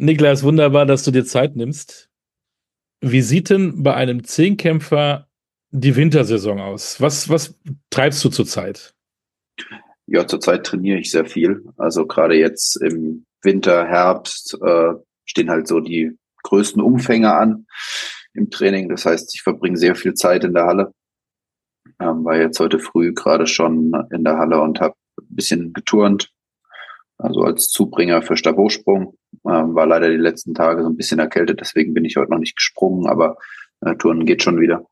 Niklas, wunderbar, dass du dir Zeit nimmst. Wie sieht denn bei einem Zehnkämpfer die Wintersaison aus? Was, was treibst du zurzeit? Ja, zurzeit trainiere ich sehr viel. Also gerade jetzt im Winter, Herbst äh, stehen halt so die größten Umfänge an im Training. Das heißt, ich verbringe sehr viel Zeit in der Halle. Ähm, war jetzt heute früh gerade schon in der Halle und habe ein bisschen geturnt. Also als Zubringer für Stabhochsprung. Ähm, war leider die letzten Tage so ein bisschen erkältet, deswegen bin ich heute noch nicht gesprungen, aber äh, Turnen geht schon wieder.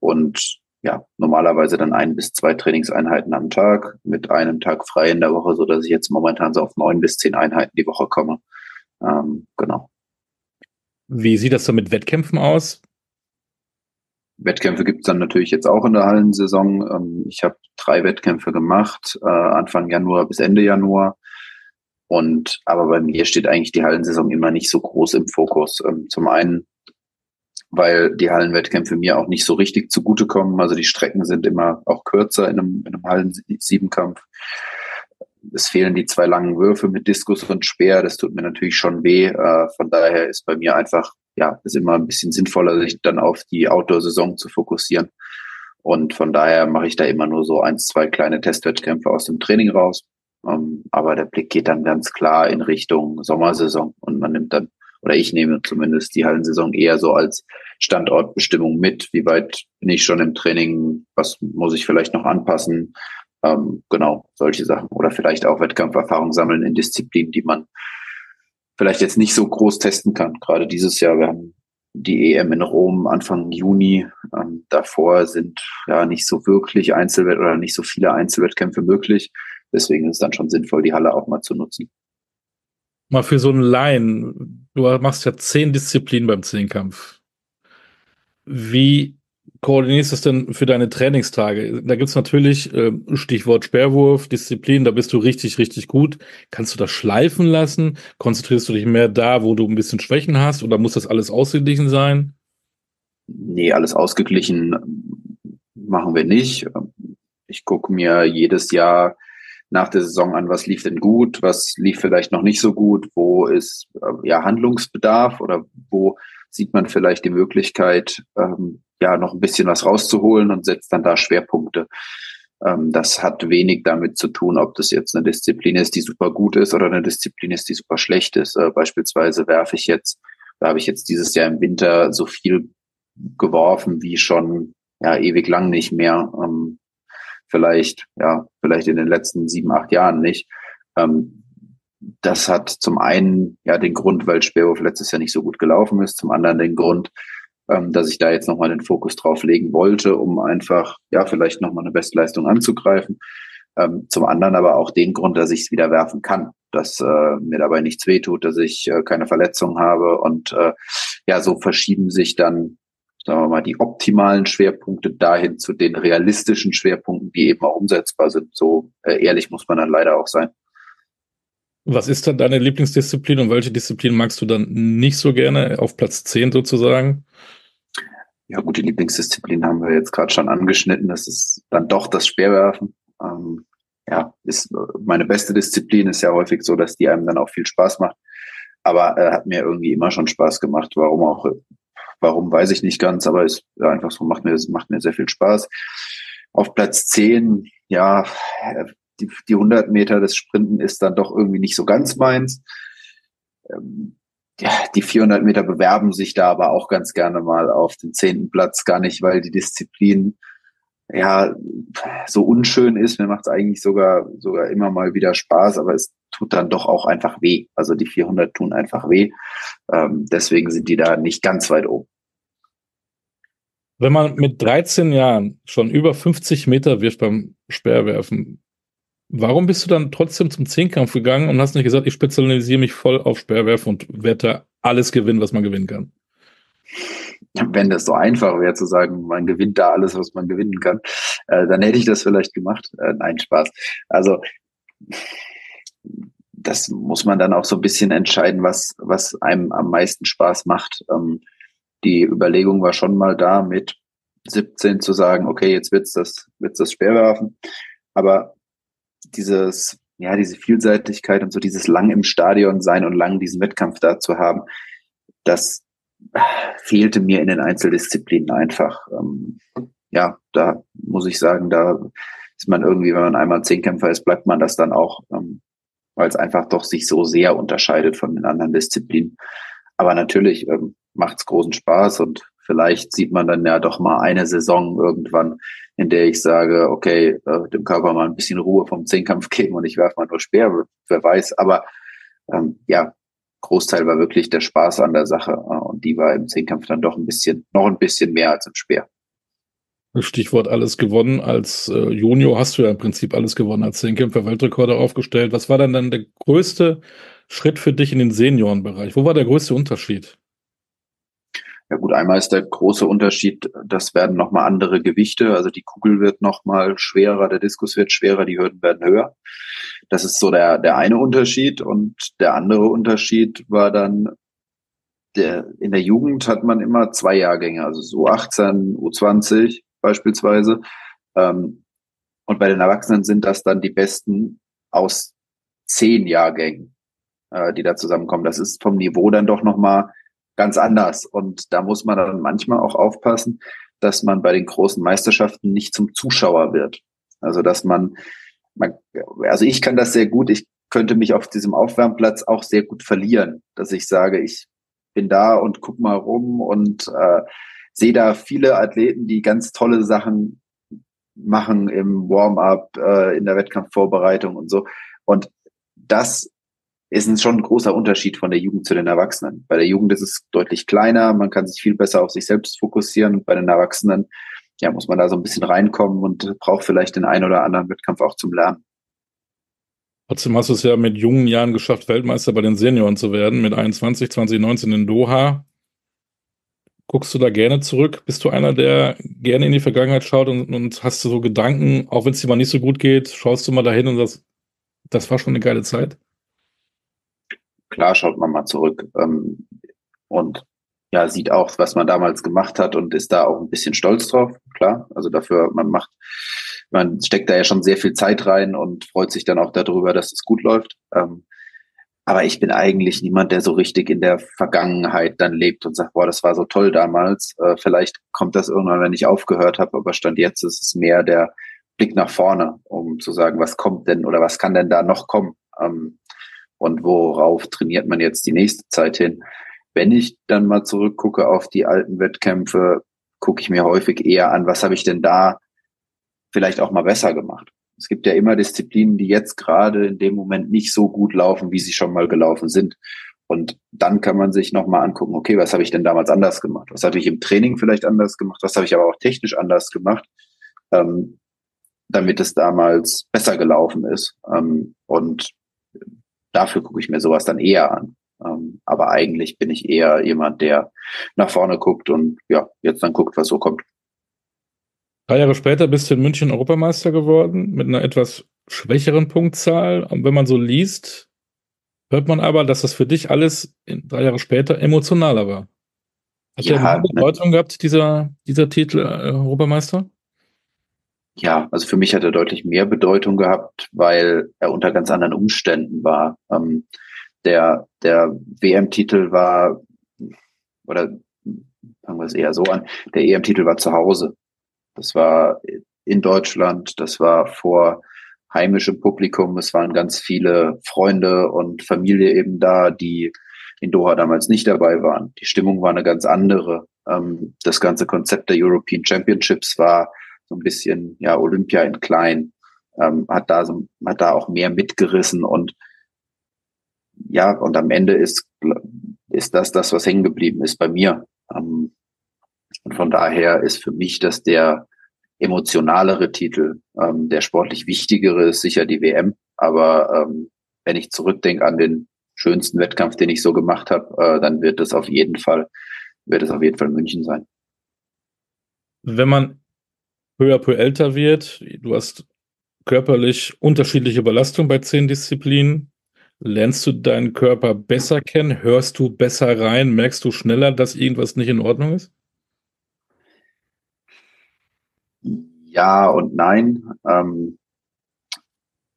Und ja, normalerweise dann ein bis zwei Trainingseinheiten am Tag mit einem Tag frei in der Woche, so dass ich jetzt momentan so auf neun bis zehn Einheiten die Woche komme. Ähm, genau. Wie sieht das so mit Wettkämpfen aus? Wettkämpfe gibt es dann natürlich jetzt auch in der Hallensaison. Ähm, ich habe drei Wettkämpfe gemacht, äh, Anfang Januar bis Ende Januar. Und aber bei mir steht eigentlich die Hallensaison immer nicht so groß im Fokus. Ähm, zum einen, weil die Hallenwettkämpfe mir auch nicht so richtig zugutekommen. Also die Strecken sind immer auch kürzer in einem, in einem Hallen-Siebenkampf es fehlen die zwei langen Würfe mit Diskus und Speer. Das tut mir natürlich schon weh. Äh, von daher ist bei mir einfach, ja, ist immer ein bisschen sinnvoller, sich dann auf die Outdoor-Saison zu fokussieren. Und von daher mache ich da immer nur so eins, zwei kleine Testwettkämpfe aus dem Training raus. Ähm, aber der Blick geht dann ganz klar in Richtung Sommersaison und man nimmt dann, oder ich nehme zumindest die Hallensaison eher so als Standortbestimmung mit. Wie weit bin ich schon im Training? Was muss ich vielleicht noch anpassen? Ähm, genau, solche Sachen. Oder vielleicht auch Wettkampferfahrung sammeln in Disziplinen, die man vielleicht jetzt nicht so groß testen kann. Gerade dieses Jahr, wir haben die EM in Rom Anfang Juni. Ähm, davor sind ja nicht so wirklich Einzelwett oder nicht so viele Einzelwettkämpfe möglich. Deswegen ist es dann schon sinnvoll, die Halle auch mal zu nutzen. Mal für so einen Laien, du machst ja zehn Disziplinen beim Zehnkampf. Wie koordinierst du das denn für deine Trainingstage? Da gibt's natürlich äh, Stichwort Sperrwurf, Disziplin, da bist du richtig, richtig gut. Kannst du das schleifen lassen? Konzentrierst du dich mehr da, wo du ein bisschen Schwächen hast oder muss das alles ausgeglichen sein? Nee, alles ausgeglichen machen wir nicht. Ich gucke mir jedes Jahr nach der Saison an, was lief denn gut, was lief vielleicht noch nicht so gut, wo ist äh, ja Handlungsbedarf oder wo sieht man vielleicht die Möglichkeit, ähm, ja noch ein bisschen was rauszuholen und setzt dann da Schwerpunkte. Ähm, das hat wenig damit zu tun, ob das jetzt eine Disziplin ist, die super gut ist oder eine Disziplin ist, die super schlecht ist. Äh, beispielsweise werfe ich jetzt, da habe ich jetzt dieses Jahr im Winter so viel geworfen wie schon ja ewig lang nicht mehr. Ähm, vielleicht, ja, vielleicht in den letzten sieben, acht Jahren nicht. Ähm, das hat zum einen ja den Grund, weil Sperrwurf letztes Jahr nicht so gut gelaufen ist, zum anderen den Grund, ähm, dass ich da jetzt nochmal den Fokus drauf legen wollte, um einfach, ja, vielleicht nochmal eine Bestleistung anzugreifen. Ähm, zum anderen aber auch den Grund, dass ich es wieder werfen kann, dass äh, mir dabei nichts wehtut, dass ich äh, keine Verletzung habe und äh, ja, so verschieben sich dann, sagen wir mal, die optimalen Schwerpunkte dahin zu den realistischen Schwerpunkten, die eben auch umsetzbar sind. So äh, ehrlich muss man dann leider auch sein. Was ist dann deine Lieblingsdisziplin und welche Disziplin magst du dann nicht so gerne auf Platz 10 sozusagen? Ja gut, die Lieblingsdisziplin haben wir jetzt gerade schon angeschnitten. Das ist dann doch das Speerwerfen. Ähm, ja, ist meine beste Disziplin ist ja häufig so, dass die einem dann auch viel Spaß macht. Aber äh, hat mir irgendwie immer schon Spaß gemacht. Warum auch? Warum weiß ich nicht ganz, aber ist ja, einfach so macht mir macht mir sehr viel Spaß. Auf Platz 10, ja, die, die 100 Meter des Sprinten ist dann doch irgendwie nicht so ganz meins. Ähm, ja, die 400 Meter bewerben sich da aber auch ganz gerne mal auf den zehnten Platz, gar nicht, weil die Disziplin ja so unschön ist. Mir macht es eigentlich sogar sogar immer mal wieder Spaß, aber es tut dann doch auch einfach weh. Also die 400 tun einfach weh. Ähm, deswegen sind die da nicht ganz weit oben. Wenn man mit 13 Jahren schon über 50 Meter wirft beim Speerwerfen, Warum bist du dann trotzdem zum Zehnkampf gegangen und hast nicht gesagt, ich spezialisiere mich voll auf Speerwerfen und werde alles gewinnen, was man gewinnen kann? Wenn das so einfach wäre zu sagen, man gewinnt da alles, was man gewinnen kann, äh, dann hätte ich das vielleicht gemacht. Äh, nein, Spaß. Also das muss man dann auch so ein bisschen entscheiden, was, was einem am meisten Spaß macht. Ähm, die Überlegung war schon mal da, mit 17 zu sagen, okay, jetzt wird's das, wird's das Speerwerfen. Aber dieses ja, diese Vielseitigkeit und so dieses lang im Stadion sein und lang diesen Wettkampf da zu haben, das fehlte mir in den Einzeldisziplinen einfach. Ähm, ja, da muss ich sagen, da ist man irgendwie, wenn man einmal Zehnkämpfer ist, bleibt man das dann auch, ähm, weil es einfach doch sich so sehr unterscheidet von den anderen Disziplinen. Aber natürlich ähm, macht es großen Spaß und vielleicht sieht man dann ja doch mal eine Saison irgendwann, in der ich sage, okay, äh, dem Körper mal ein bisschen Ruhe vom Zehnkampf geben und ich werfe mal nur Speer, wer weiß. Aber ähm, ja, Großteil war wirklich der Spaß an der Sache äh, und die war im Zehnkampf dann doch ein bisschen, noch ein bisschen mehr als im Speer. Stichwort alles gewonnen. Als äh, Junior hast du ja im Prinzip alles gewonnen, als Zehnkämpfer Weltrekorde aufgestellt. Was war dann dann der größte Schritt für dich in den Seniorenbereich? Wo war der größte Unterschied? Ja gut, einmal ist der große Unterschied, das werden nochmal andere Gewichte, also die Kugel wird nochmal schwerer, der Diskus wird schwerer, die Hürden werden höher. Das ist so der, der eine Unterschied. Und der andere Unterschied war dann, der, in der Jugend hat man immer zwei Jahrgänge, also so 18, U20 beispielsweise. Ähm, und bei den Erwachsenen sind das dann die besten aus zehn Jahrgängen, äh, die da zusammenkommen. Das ist vom Niveau dann doch nochmal ganz anders. Und da muss man dann manchmal auch aufpassen, dass man bei den großen Meisterschaften nicht zum Zuschauer wird. Also dass man, man also ich kann das sehr gut. Ich könnte mich auf diesem Aufwärmplatz auch sehr gut verlieren, dass ich sage, ich bin da und guck mal rum und äh, sehe da viele Athleten, die ganz tolle Sachen machen im Warm-up, äh, in der Wettkampfvorbereitung und so. Und das ist schon ein großer Unterschied von der Jugend zu den Erwachsenen. Bei der Jugend ist es deutlich kleiner, man kann sich viel besser auf sich selbst fokussieren. Bei den Erwachsenen ja, muss man da so ein bisschen reinkommen und braucht vielleicht den einen oder anderen Wettkampf auch zum Lernen. Trotzdem hast du es ja mit jungen Jahren geschafft, Weltmeister bei den Senioren zu werden, mit 21, 2019 in Doha. Guckst du da gerne zurück? Bist du einer, der gerne in die Vergangenheit schaut und, und hast du so Gedanken, auch wenn es dir mal nicht so gut geht, schaust du mal dahin und sagst, das war schon eine geile Zeit? Klar schaut man mal zurück ähm, und ja, sieht auch, was man damals gemacht hat und ist da auch ein bisschen stolz drauf, klar. Also dafür, man macht, man steckt da ja schon sehr viel Zeit rein und freut sich dann auch darüber, dass es gut läuft. Ähm, aber ich bin eigentlich niemand, der so richtig in der Vergangenheit dann lebt und sagt, boah, das war so toll damals. Äh, vielleicht kommt das irgendwann, wenn ich aufgehört habe, aber Stand jetzt ist es mehr der Blick nach vorne, um zu sagen, was kommt denn oder was kann denn da noch kommen. Ähm, und worauf trainiert man jetzt die nächste Zeit hin. Wenn ich dann mal zurückgucke auf die alten Wettkämpfe, gucke ich mir häufig eher an, was habe ich denn da vielleicht auch mal besser gemacht. Es gibt ja immer Disziplinen, die jetzt gerade in dem Moment nicht so gut laufen, wie sie schon mal gelaufen sind. Und dann kann man sich nochmal angucken, okay, was habe ich denn damals anders gemacht? Was habe ich im Training vielleicht anders gemacht? Was habe ich aber auch technisch anders gemacht, ähm, damit es damals besser gelaufen ist? Ähm, und dafür gucke ich mir sowas dann eher an. Ähm, aber eigentlich bin ich eher jemand, der nach vorne guckt und ja, jetzt dann guckt, was so kommt. Drei Jahre später bist du in München Europameister geworden mit einer etwas schwächeren Punktzahl. Und wenn man so liest, hört man aber, dass das für dich alles drei Jahre später emotionaler war. Hat ja, der eine ne. Bedeutung ne? gehabt, dieser, dieser Titel äh, Europameister? Ja, also für mich hat er deutlich mehr Bedeutung gehabt, weil er unter ganz anderen Umständen war. Ähm, der der WM-Titel war, oder fangen wir es eher so an, der EM-Titel war zu Hause. Das war in Deutschland, das war vor heimischem Publikum, es waren ganz viele Freunde und Familie eben da, die in Doha damals nicht dabei waren. Die Stimmung war eine ganz andere. Ähm, das ganze Konzept der European Championships war so ein bisschen ja Olympia in klein, ähm, hat da so, hat da auch mehr mitgerissen und ja, und am Ende ist, ist das das, was hängen geblieben ist bei mir. Ähm, und von daher ist für mich das der emotionalere Titel. Ähm, der sportlich wichtigere ist sicher die WM. Aber ähm, wenn ich zurückdenke an den schönsten Wettkampf, den ich so gemacht habe, äh, dann wird es auf jeden Fall, wird es auf jeden Fall München sein. Wenn man peu à peu älter wird. Du hast körperlich unterschiedliche Belastung bei zehn Disziplinen. Lernst du deinen Körper besser kennen? Hörst du besser rein? Merkst du schneller, dass irgendwas nicht in Ordnung ist? Ja und nein. Ähm,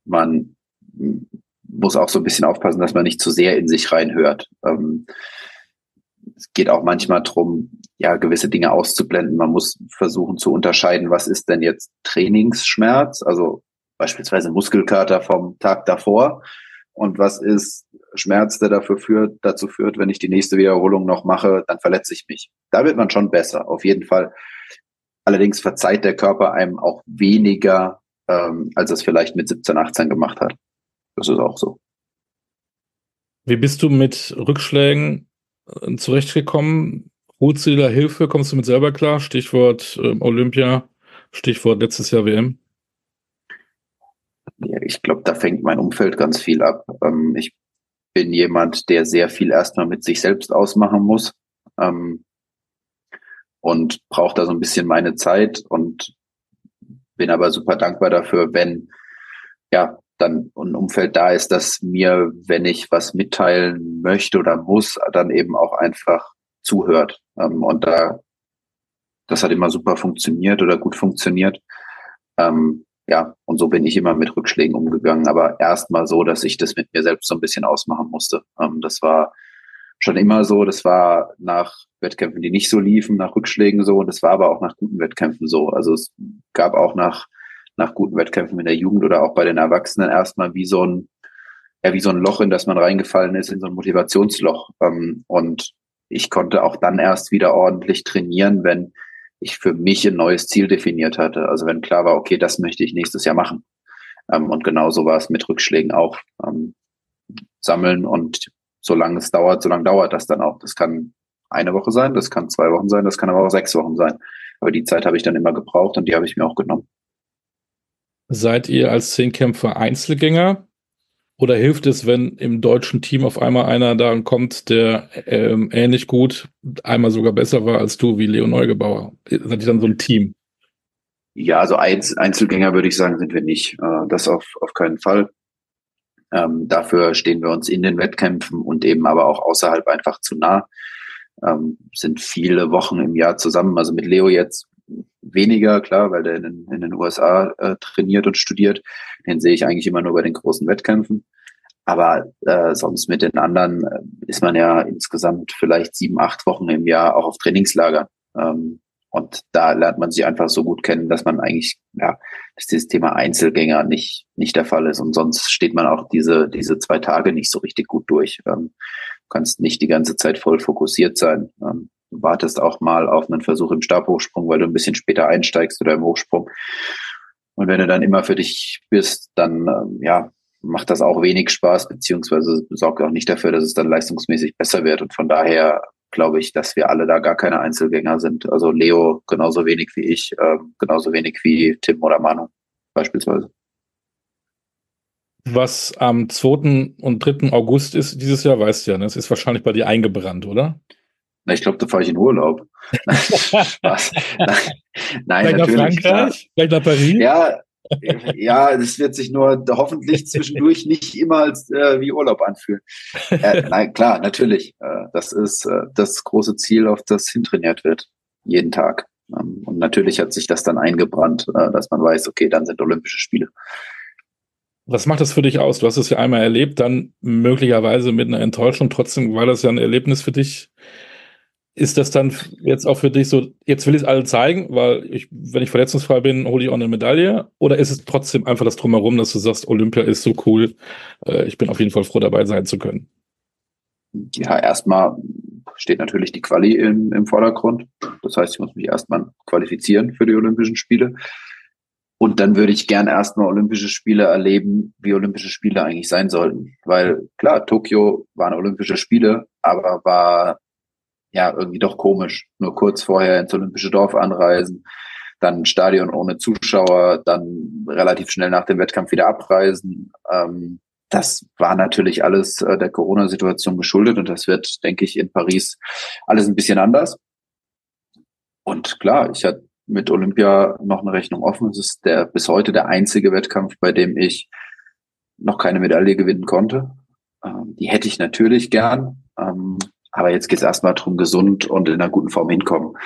man muss auch so ein bisschen aufpassen, dass man nicht zu sehr in sich reinhört. Ähm, es geht auch manchmal darum, ja, gewisse Dinge auszublenden. Man muss versuchen zu unterscheiden, was ist denn jetzt Trainingsschmerz, also beispielsweise Muskelkater vom Tag davor und was ist Schmerz, der dafür führt, dazu führt, wenn ich die nächste Wiederholung noch mache, dann verletze ich mich. Da wird man schon besser, auf jeden Fall. Allerdings verzeiht der Körper einem auch weniger, ähm, als es vielleicht mit 17, 18 gemacht hat. Das ist auch so. Wie bist du mit Rückschlägen zurechtgekommen? Holst du dir da Hilfe? Kommst du mit selber klar? Stichwort äh, Olympia, Stichwort letztes Jahr WM. Ja, ich glaube, da fängt mein Umfeld ganz viel ab. Ähm, ich bin jemand, der sehr viel erstmal mit sich selbst ausmachen muss ähm, und braucht da so ein bisschen meine Zeit und bin aber super dankbar dafür, wenn ja dann ein Umfeld da ist, dass mir, wenn ich was mitteilen möchte oder muss, dann eben auch einfach zuhört. Ähm, und da, das hat immer super funktioniert oder gut funktioniert. Ähm, ja, und so bin ich immer mit Rückschlägen umgegangen, aber erstmal so, dass ich das mit mir selbst so ein bisschen ausmachen musste. Ähm, das war schon immer so, das war nach Wettkämpfen, die nicht so liefen, nach Rückschlägen so, und das war aber auch nach guten Wettkämpfen so. Also es gab auch nach nach guten Wettkämpfen in der Jugend oder auch bei den Erwachsenen erstmal wie so ein, ja, wie so ein Loch, in das man reingefallen ist, in so ein Motivationsloch. Ähm, und ich konnte auch dann erst wieder ordentlich trainieren, wenn ich für mich ein neues Ziel definiert hatte. Also wenn klar war, okay, das möchte ich nächstes Jahr machen. Ähm, und genauso war es mit Rückschlägen auch. Ähm, sammeln und solange es dauert, solange dauert das dann auch. Das kann eine Woche sein, das kann zwei Wochen sein, das kann aber auch sechs Wochen sein. Aber die Zeit habe ich dann immer gebraucht und die habe ich mir auch genommen. Seid ihr als Zehnkämpfer Einzelgänger? Oder hilft es, wenn im deutschen Team auf einmal einer da kommt, der ähm, ähnlich gut, einmal sogar besser war als du, wie Leo Neugebauer? Seid ihr dann so ein Team? Ja, also Einzelgänger würde ich sagen, sind wir nicht. Äh, das auf, auf keinen Fall. Ähm, dafür stehen wir uns in den Wettkämpfen und eben aber auch außerhalb einfach zu nah. Ähm, sind viele Wochen im Jahr zusammen. Also mit Leo jetzt weniger, klar, weil der in, in den USA äh, trainiert und studiert. Den sehe ich eigentlich immer nur bei den großen Wettkämpfen. Aber äh, sonst mit den anderen äh, ist man ja insgesamt vielleicht sieben, acht Wochen im Jahr auch auf Trainingslager. Ähm, und da lernt man sich einfach so gut kennen, dass man eigentlich, ja, dass dieses Thema Einzelgänger nicht, nicht der Fall ist. Und sonst steht man auch diese, diese zwei Tage nicht so richtig gut durch. Ähm, du kannst nicht die ganze Zeit voll fokussiert sein. Ähm, Wartest auch mal auf einen Versuch im Stabhochsprung, weil du ein bisschen später einsteigst oder im Hochsprung. Und wenn du dann immer für dich bist, dann ähm, ja, macht das auch wenig Spaß, beziehungsweise sorgt auch nicht dafür, dass es dann leistungsmäßig besser wird. Und von daher glaube ich, dass wir alle da gar keine Einzelgänger sind. Also Leo genauso wenig wie ich, äh, genauso wenig wie Tim oder Manu beispielsweise. Was am 2. und 3. August ist dieses Jahr, weißt du ja, ne? es ist wahrscheinlich bei dir eingebrannt, oder? Na, ich glaube, da fahre ich in Urlaub. Spaß. Nein, Vielleicht natürlich. Nach Frankreich? Vielleicht nach Paris? Ja, ja, das wird sich nur hoffentlich zwischendurch nicht immer als äh, wie Urlaub anfühlen. Äh, nein, klar, natürlich. Äh, das ist äh, das große Ziel, auf das hintrainiert wird. Jeden Tag. Ähm, und natürlich hat sich das dann eingebrannt, äh, dass man weiß, okay, dann sind Olympische Spiele. Was macht das für dich aus? Du hast es ja einmal erlebt, dann möglicherweise mit einer Enttäuschung. Trotzdem war das ja ein Erlebnis für dich ist das dann jetzt auch für dich so, jetzt will ich es allen zeigen, weil ich, wenn ich verletzungsfrei bin, hole ich auch eine Medaille? Oder ist es trotzdem einfach das Drumherum, dass du sagst, Olympia ist so cool, äh, ich bin auf jeden Fall froh dabei sein zu können? Ja, erstmal steht natürlich die Quali im, im Vordergrund. Das heißt, ich muss mich erstmal qualifizieren für die Olympischen Spiele. Und dann würde ich gern erstmal Olympische Spiele erleben, wie Olympische Spiele eigentlich sein sollten. Weil klar, Tokio waren Olympische Spiele, aber war ja irgendwie doch komisch. Nur kurz vorher ins Olympische Dorf anreisen, dann Stadion ohne Zuschauer, dann relativ schnell nach dem Wettkampf wieder abreisen. Ähm, das war natürlich alles äh, der Corona-Situation geschuldet und das wird, denke ich, in Paris alles ein bisschen anders. Und klar, ich hatte mit Olympia noch eine Rechnung offen. Es ist der bis heute der einzige Wettkampf, bei dem ich noch keine Medaille gewinnen konnte. Ähm, die hätte ich natürlich gern. Ähm, aber jetzt geht es erstmal darum, gesund und in einer guten Form hinkommen.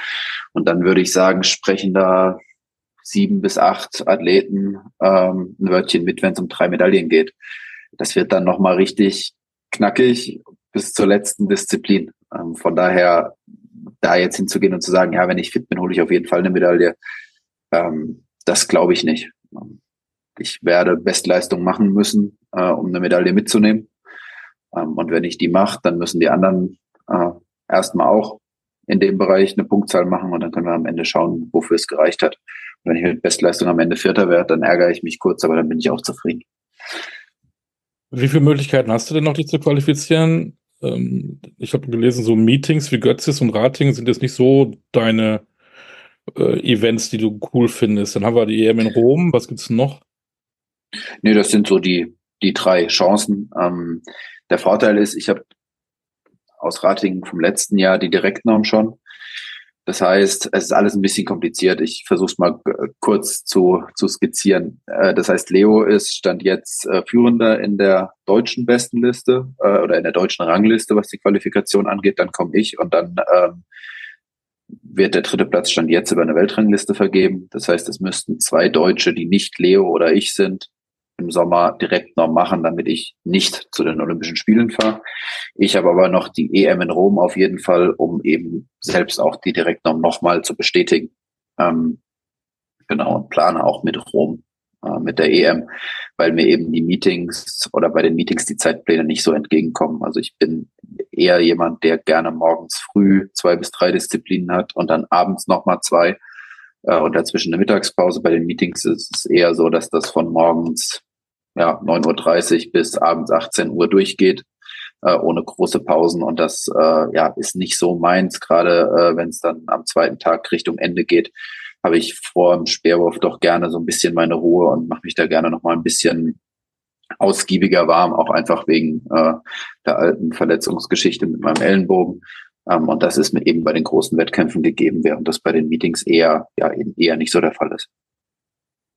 Und dann würde ich sagen, sprechen da sieben bis acht Athleten ähm, ein Wörtchen mit, wenn es um drei Medaillen geht. das wird dann nochmal richtig knackig bis zur letzten Disziplin. Ähm, von daher, da jetzt hinzugehen und zu sagen, ja, wenn ich fit bin, hole ich auf jeden Fall eine Medaille, ähm, das glaube ich nicht. Ich werde Bestleistung machen müssen, äh, um eine Medaille mitzunehmen. Ähm, und wenn ich die mache, dann müssen die anderen äh, erstmal auch in dem Bereich eine Punktzahl machen und dann können wir am Ende schauen, wofür es gereicht hat. Und wenn ich mit Bestleistung am Ende Vierter werde, dann ärgere ich mich kurz, aber dann bin ich auch zufrieden. Wie viele Möglichkeiten hast du denn noch, dich zu qualifizieren? Ähm, ich habe gelesen, so Meetings wie Götzis und Rating sind jetzt nicht so deine äh, Events, die du cool findest. Dann haben wir die EM in Rom. Was gibt's noch? Nee, das sind so die, die drei Chancen. Ähm, der Vorteil ist, ich habe aus Ratingen vom letzten Jahr die Direktnorm schon. Das heißt, es ist alles ein bisschen kompliziert. Ich versuche es mal kurz zu, zu skizzieren. Äh, das heißt, Leo ist stand jetzt äh, Führender in der deutschen Bestenliste äh, oder in der deutschen Rangliste, was die Qualifikation angeht. Dann komme ich und dann ähm, wird der dritte Platz stand jetzt über eine Weltrangliste vergeben. Das heißt, es müssten zwei Deutsche, die nicht Leo oder ich sind, im Sommer direkt noch machen, damit ich nicht zu den Olympischen Spielen fahre. Ich habe aber noch die EM in Rom auf jeden Fall, um eben selbst auch die Direktnorm nochmal zu bestätigen. Ähm, genau, und plane auch mit Rom, äh, mit der EM, weil mir eben die Meetings oder bei den Meetings die Zeitpläne nicht so entgegenkommen. Also ich bin eher jemand, der gerne morgens früh zwei bis drei Disziplinen hat und dann abends nochmal zwei äh, und dazwischen eine Mittagspause. Bei den Meetings ist es eher so, dass das von morgens ja, 9.30 Uhr bis abends 18 Uhr durchgeht, äh, ohne große Pausen. Und das äh, ja, ist nicht so meins, gerade äh, wenn es dann am zweiten Tag Richtung Ende geht, habe ich vor dem Speerwurf doch gerne so ein bisschen meine Ruhe und mache mich da gerne nochmal ein bisschen ausgiebiger warm, auch einfach wegen äh, der alten Verletzungsgeschichte mit meinem Ellenbogen. Ähm, und das ist mir eben bei den großen Wettkämpfen gegeben, während das bei den Meetings eher, ja, eben eher nicht so der Fall ist.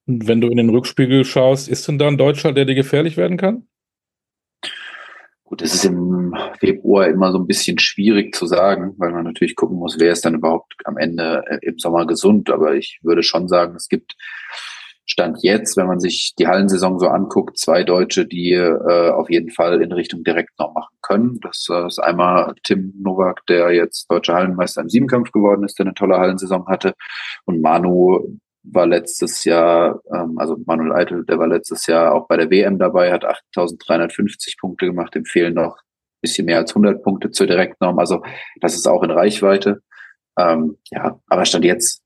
Und wenn du in den Rückspiegel schaust, ist denn da ein Deutscher, der dir gefährlich werden kann? Gut, es ist im Februar immer so ein bisschen schwierig zu sagen, weil man natürlich gucken muss, wer ist dann überhaupt am Ende äh, im Sommer gesund. Aber ich würde schon sagen, es gibt Stand jetzt, wenn man sich die Hallensaison so anguckt, zwei Deutsche, die äh, auf jeden Fall in Richtung direkt noch machen können. Das äh, ist einmal Tim Nowak, der jetzt deutscher Hallenmeister im Siebenkampf geworden ist, der eine tolle Hallensaison hatte. Und Manu war letztes Jahr, ähm, also Manuel Eitel, der war letztes Jahr auch bei der WM dabei, hat 8.350 Punkte gemacht, dem fehlen noch ein bisschen mehr als 100 Punkte zur Direktnorm. Also das ist auch in Reichweite. Ähm, ja, aber Stand jetzt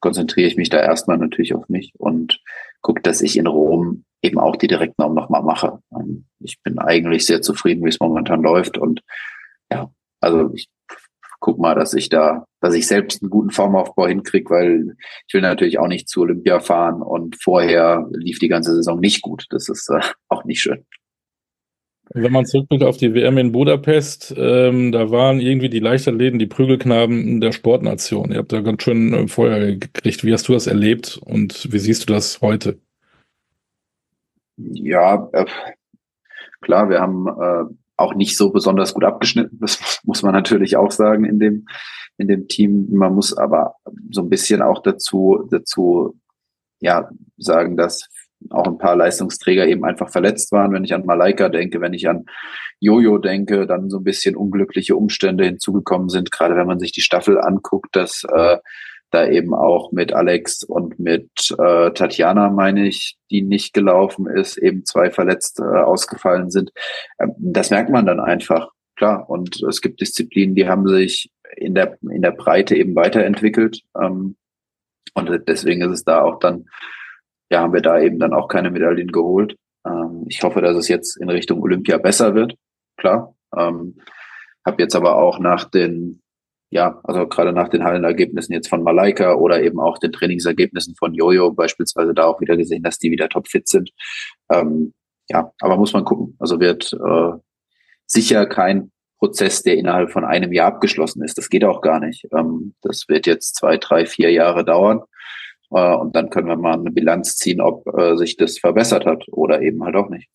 konzentriere ich mich da erstmal natürlich auf mich und gucke, dass ich in Rom eben auch die Direktnorm nochmal mache. Ähm, ich bin eigentlich sehr zufrieden, wie es momentan läuft und ja, also ich guck mal, dass ich da, dass ich selbst einen guten Formaufbau hinkriege, weil ich will natürlich auch nicht zu Olympia fahren und vorher lief die ganze Saison nicht gut. Das ist äh, auch nicht schön. Wenn man zurückblickt auf die WM in Budapest, ähm, da waren irgendwie die Leichtathleten, die Prügelknaben der Sportnation. Ihr habt da ganz schön äh, Feuer gekriegt. Wie hast du das erlebt und wie siehst du das heute? Ja, äh, klar, wir haben äh, auch nicht so besonders gut abgeschnitten. Das muss man natürlich auch sagen in dem, in dem Team. Man muss aber so ein bisschen auch dazu, dazu, ja, sagen, dass auch ein paar Leistungsträger eben einfach verletzt waren. Wenn ich an Malaika denke, wenn ich an Jojo denke, dann so ein bisschen unglückliche Umstände hinzugekommen sind. Gerade wenn man sich die Staffel anguckt, dass äh, da eben auch mit Alex und mit äh, Tatjana, meine ich, die nicht gelaufen ist, eben zwei verletzt äh, ausgefallen sind. Ähm, das merkt man dann einfach, klar. Und es gibt Disziplinen, die haben sich in der, in der Breite eben weiterentwickelt. Ähm, und deswegen ist es da auch dann, ja, haben wir da eben dann auch keine Medaillen geholt. Ähm, ich hoffe, dass es jetzt in Richtung Olympia besser wird, klar. Ähm, habe jetzt aber auch nach den ja, also gerade nach den Hallenergebnissen jetzt von Malaika oder eben auch den Trainingsergebnissen von Jojo beispielsweise da auch wieder gesehen, dass die wieder topfit sind. Ähm, ja, aber muss man gucken. Also wird äh, sicher kein Prozess, der innerhalb von einem Jahr abgeschlossen ist. Das geht auch gar nicht. Ähm, das wird jetzt zwei, drei, vier Jahre dauern. Äh, und dann können wir mal eine Bilanz ziehen, ob äh, sich das verbessert hat oder eben halt auch nicht.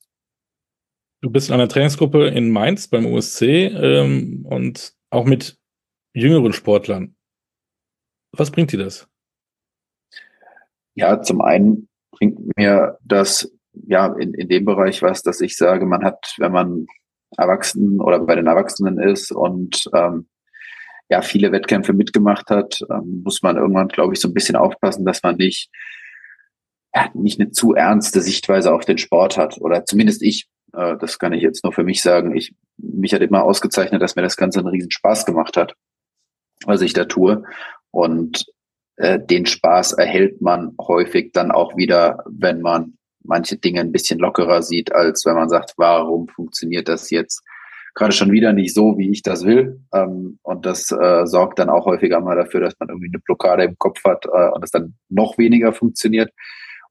Du bist in einer Trainingsgruppe in Mainz beim USC ähm, und auch mit jüngeren Sportlern. Was bringt dir das? Ja, zum einen bringt mir das ja, in, in dem Bereich was, dass ich sage, man hat, wenn man Erwachsenen oder bei den Erwachsenen ist und ähm, ja viele Wettkämpfe mitgemacht hat, ähm, muss man irgendwann, glaube ich, so ein bisschen aufpassen, dass man nicht ja, nicht eine zu ernste Sichtweise auf den Sport hat oder zumindest ich. Äh, das kann ich jetzt nur für mich sagen. Ich mich hat immer ausgezeichnet, dass mir das Ganze einen riesen Spaß gemacht hat, was ich da tue und äh, den Spaß erhält man häufig dann auch wieder, wenn man manche Dinge ein bisschen lockerer sieht, als wenn man sagt, warum funktioniert das jetzt gerade schon wieder nicht so, wie ich das will. Ähm, und das äh, sorgt dann auch häufiger mal dafür, dass man irgendwie eine Blockade im Kopf hat äh, und es dann noch weniger funktioniert.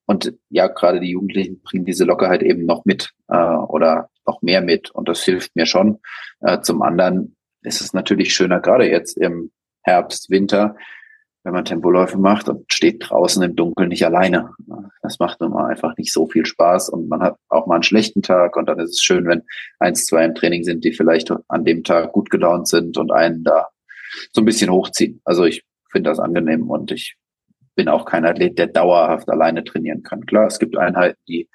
Und ja, gerade die Jugendlichen bringen diese Lockerheit eben noch mit äh, oder noch mehr mit. Und das hilft mir schon. Äh, zum anderen ist es natürlich schöner, gerade jetzt im Herbst, Winter, wenn man Tempoläufe macht und steht draußen im Dunkeln nicht alleine. Das macht nun mal einfach nicht so viel Spaß und man hat auch mal einen schlechten Tag und dann ist es schön, wenn eins, zwei im Training sind, die vielleicht an dem Tag gut gelaunt sind und einen da so ein bisschen hochziehen. Also ich finde das angenehm und ich bin auch kein Athlet, der dauerhaft alleine trainieren kann. Klar, es gibt Einheiten, die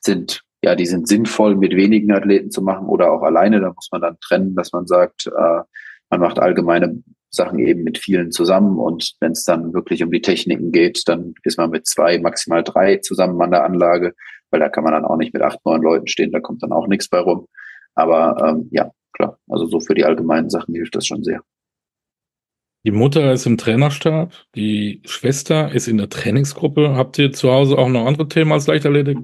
sind ja, die sind sinnvoll mit wenigen Athleten zu machen oder auch alleine. Da muss man dann trennen, dass man sagt, äh, man macht allgemeine Sachen eben mit vielen zusammen und wenn es dann wirklich um die Techniken geht, dann ist man mit zwei, maximal drei zusammen an der Anlage, weil da kann man dann auch nicht mit acht, neun Leuten stehen, da kommt dann auch nichts bei rum. Aber ähm, ja, klar, also so für die allgemeinen Sachen hilft das schon sehr. Die Mutter ist im Trainerstab, die Schwester ist in der Trainingsgruppe. Habt ihr zu Hause auch noch andere Themen als Leichtathletik?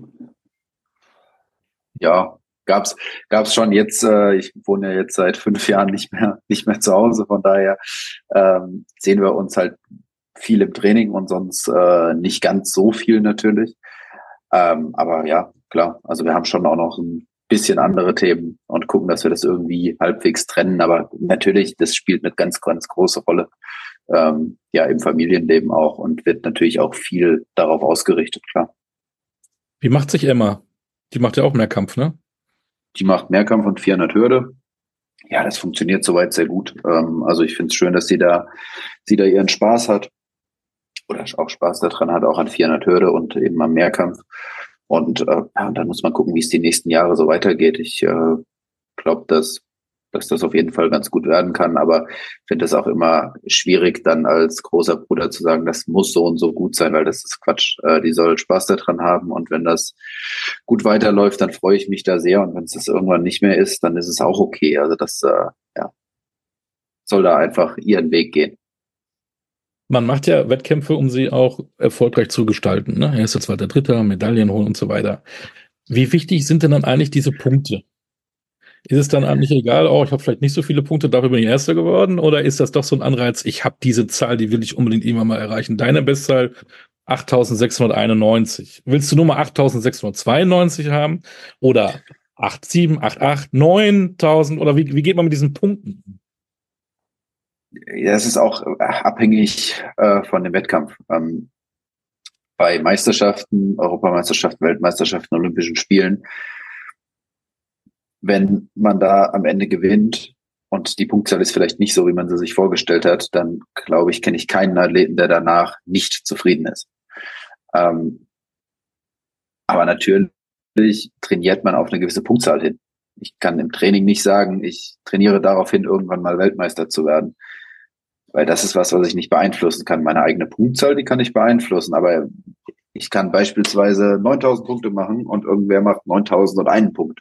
Ja, gab's gab's schon jetzt. Äh, ich wohne ja jetzt seit fünf Jahren nicht mehr nicht mehr zu Hause, von daher ähm, sehen wir uns halt viel im Training und sonst äh, nicht ganz so viel natürlich. Ähm, aber ja, klar. Also wir haben schon auch noch ein bisschen andere Themen und gucken, dass wir das irgendwie halbwegs trennen. Aber natürlich, das spielt eine ganz, ganz große Rolle. Ähm, ja, im Familienleben auch und wird natürlich auch viel darauf ausgerichtet, klar. Wie macht sich Emma? Die macht ja auch mehr Kampf, ne? Die macht Mehrkampf und 400 Hürde. Ja, das funktioniert soweit sehr gut. Ähm, also ich finde es schön, dass sie da, sie da ihren Spaß hat oder auch Spaß daran hat, auch an 400 Hürde und eben am Mehrkampf. Und äh, ja, dann muss man gucken, wie es die nächsten Jahre so weitergeht. Ich äh, glaube, dass dass das auf jeden Fall ganz gut werden kann. Aber ich finde es auch immer schwierig, dann als großer Bruder zu sagen, das muss so und so gut sein, weil das ist Quatsch. Äh, die soll Spaß daran haben und wenn das gut weiterläuft, dann freue ich mich da sehr. Und wenn es das irgendwann nicht mehr ist, dann ist es auch okay. Also das äh, ja, soll da einfach ihren Weg gehen. Man macht ja Wettkämpfe, um sie auch erfolgreich zu gestalten. Ne? Erster, zweiter, dritter, Medaillen holen und so weiter. Wie wichtig sind denn dann eigentlich diese Punkte? Ist es dann eigentlich egal, oh, ich habe vielleicht nicht so viele Punkte, dafür bin ich Erster geworden? Oder ist das doch so ein Anreiz, ich habe diese Zahl, die will ich unbedingt immer mal erreichen? Deine Bestzahl 8691. Willst du nur mal 8692 haben? Oder 87, 88, 9000? Oder wie, wie geht man mit diesen Punkten? Ja, es ist auch äh, abhängig äh, von dem Wettkampf. Ähm, bei Meisterschaften, Europameisterschaften, Weltmeisterschaften, Olympischen Spielen wenn man da am Ende gewinnt und die Punktzahl ist vielleicht nicht so, wie man sie sich vorgestellt hat, dann glaube ich, kenne ich keinen Athleten, der danach nicht zufrieden ist. Ähm, aber natürlich trainiert man auf eine gewisse Punktzahl hin. Ich kann im Training nicht sagen, ich trainiere darauf hin, irgendwann mal Weltmeister zu werden. Weil das ist was, was ich nicht beeinflussen kann. Meine eigene Punktzahl, die kann ich beeinflussen. Aber ich kann beispielsweise 9000 Punkte machen und irgendwer macht 9001 Punkt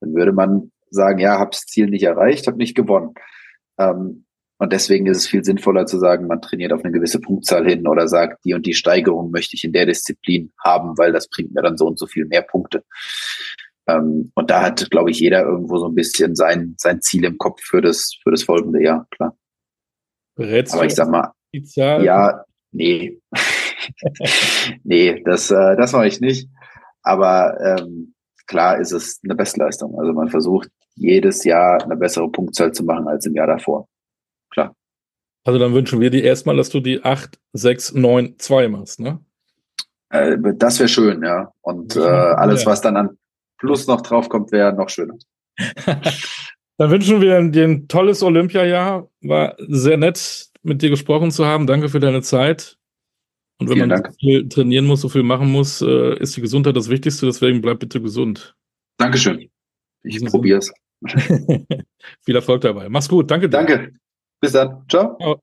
dann würde man sagen, ja, habe das Ziel nicht erreicht, habe nicht gewonnen. Ähm, und deswegen ist es viel sinnvoller zu sagen, man trainiert auf eine gewisse Punktzahl hin oder sagt, die und die Steigerung möchte ich in der Disziplin haben, weil das bringt mir dann so und so viel mehr Punkte. Ähm, und da hat, glaube ich, jeder irgendwo so ein bisschen sein, sein Ziel im Kopf für das, für das folgende Jahr, klar. Berätst Aber ich sag mal, ja, nee. nee, das, äh, das mache ich nicht. Aber ähm, klar ist es eine Bestleistung. Also man versucht jedes Jahr eine bessere Punktzahl zu machen als im Jahr davor. Klar. Also dann wünschen wir dir erstmal, dass du die 8, 6, 9, 2 machst, ne? Äh, das wäre schön, ja. Und äh, alles, ja. was dann an Plus noch draufkommt, wäre noch schöner. dann wünschen wir dir ein tolles Olympiajahr. War sehr nett, mit dir gesprochen zu haben. Danke für deine Zeit. Und wenn Vielen man Dank. so viel trainieren muss, so viel machen muss, äh, ist die Gesundheit das Wichtigste. Deswegen bleib bitte gesund. Dankeschön. Ich probiere es. viel Erfolg dabei. Mach's gut. Danke dir. Danke. Bis dann. Ciao. Ciao.